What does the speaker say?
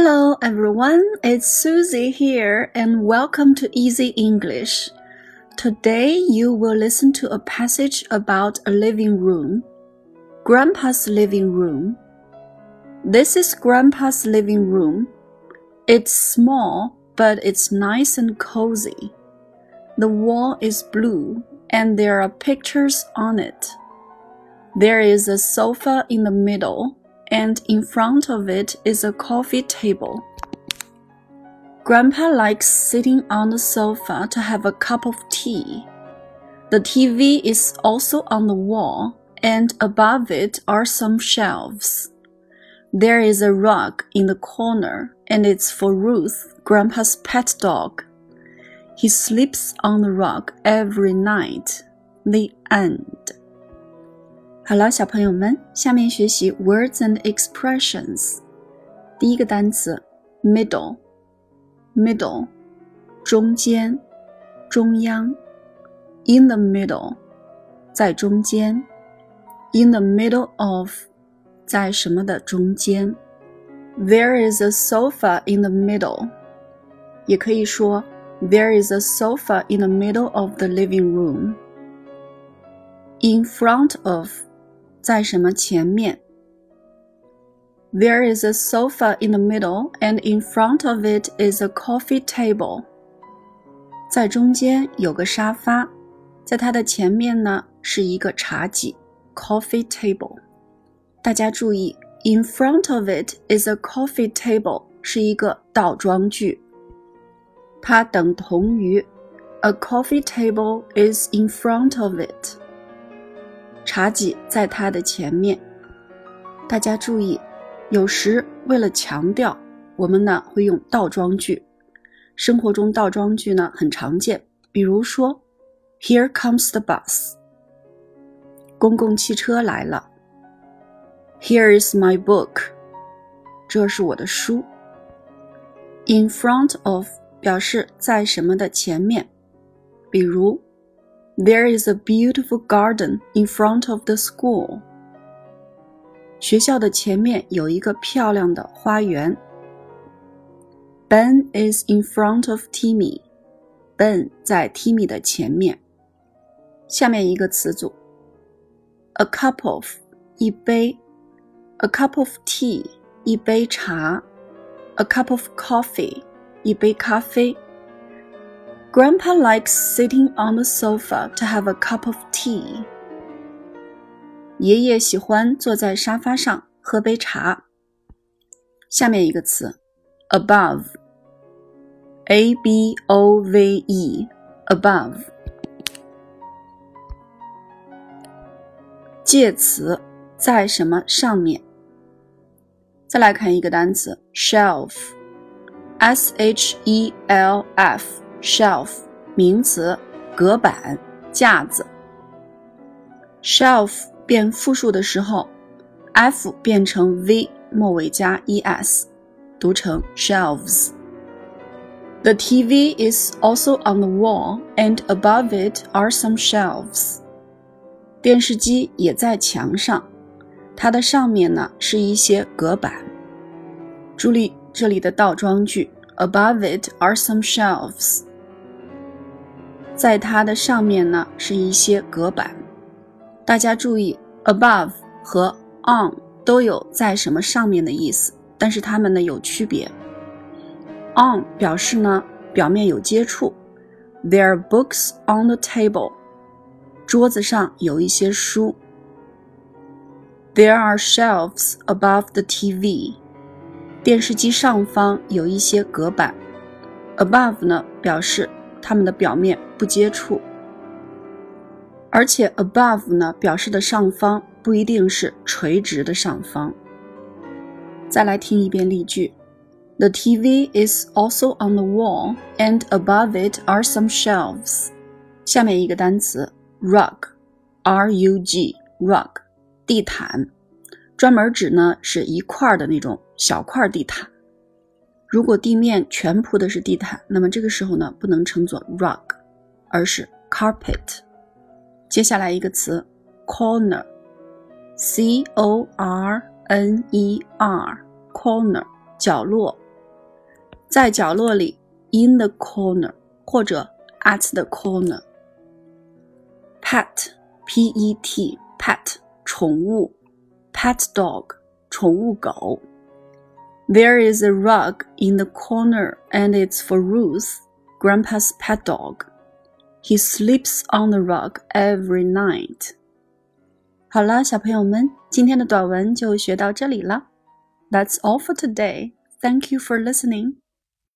Hello everyone, it's Susie here and welcome to Easy English. Today you will listen to a passage about a living room. Grandpa's living room. This is Grandpa's living room. It's small, but it's nice and cozy. The wall is blue and there are pictures on it. There is a sofa in the middle and in front of it is a coffee table. Grandpa likes sitting on the sofa to have a cup of tea. The TV is also on the wall, and above it are some shelves. There is a rug in the corner, and it's for Ruth, Grandpa's pet dog. He sleeps on the rug every night. The end. 好了，小朋友们，下面学习 words and expressions。第一个单词 middle，middle，中间，中央；in the middle，在中间；in the middle of，在什么的中间；there is a sofa in the middle，也可以说 there is a sofa in the middle of the living room。in front of 在什么前面？There is a sofa in the middle, and in front of it is a coffee table. 在中间有个沙发，在它的前面呢是一个茶几 （coffee table）。大家注意，in front of it is a coffee table 是一个倒装句，它等同于 a coffee table is in front of it。 茶几在它的前面。大家注意，有时为了强调，我们呢会用倒装句。生活中倒装句呢很常见，比如说，Here comes the bus。公共汽车来了。Here is my book。这是我的书。In front of 表示在什么的前面，比如。There is a beautiful garden in front of the school. 学校的前面有一个漂亮的花园。Ben is in front of Timmy. Ben 在 Timmy 的前面。下面一个词组：a cup of 一杯，a cup of tea 一杯茶，a cup of coffee 一杯咖啡。 Grandpa likes sitting on the sofa to have a cup of tea. 爷爷喜欢坐在沙发上喝杯茶。下面一个词，above，a b o v e，above，介词在什么上面？再来看一个单词，shelf，s h e l f。 shelf 名词，隔板、架子。shelf 变复数的时候，f 变成 v，末尾加 es，读成 shelves。The TV is also on the wall, and above it are some shelves. 电视机也在墙上，它的上面呢是一些隔板。注意这里的倒装句，above it are some shelves。 在它的上面呢是一些隔板。大家注意，above 和 on 都有在什么上面的意思，但是它们呢有区别。on 表示呢表面有接触，there are books on the table，桌子上有一些书。There are shelves above the TV，电视机上方有一些隔板。above 呢表示。它们的表面不接触，而且 above 呢表示的上方不一定是垂直的上方。再来听一遍例句：The TV is also on the wall, and above it are some shelves. 下面一个单词 rug，r-u-g，rug，地毯，专门指呢是一块的那种小块地毯。如果地面全铺的是地毯，那么这个时候呢，不能称作 rug，而是 carpet。接下来一个词 corner，c o r n e r，corner 角落、在角落里，in the corner，或者 at the corner。pet，p-e-t，pet，宠物，pet dog，宠物狗。There is a rug in the corner, and it's for Ruth, Grandpa's pet dog. He sleeps on the rug every night. 好了，小朋友们，今天的短文就学到这里了。That's all for today. Thank you for listening.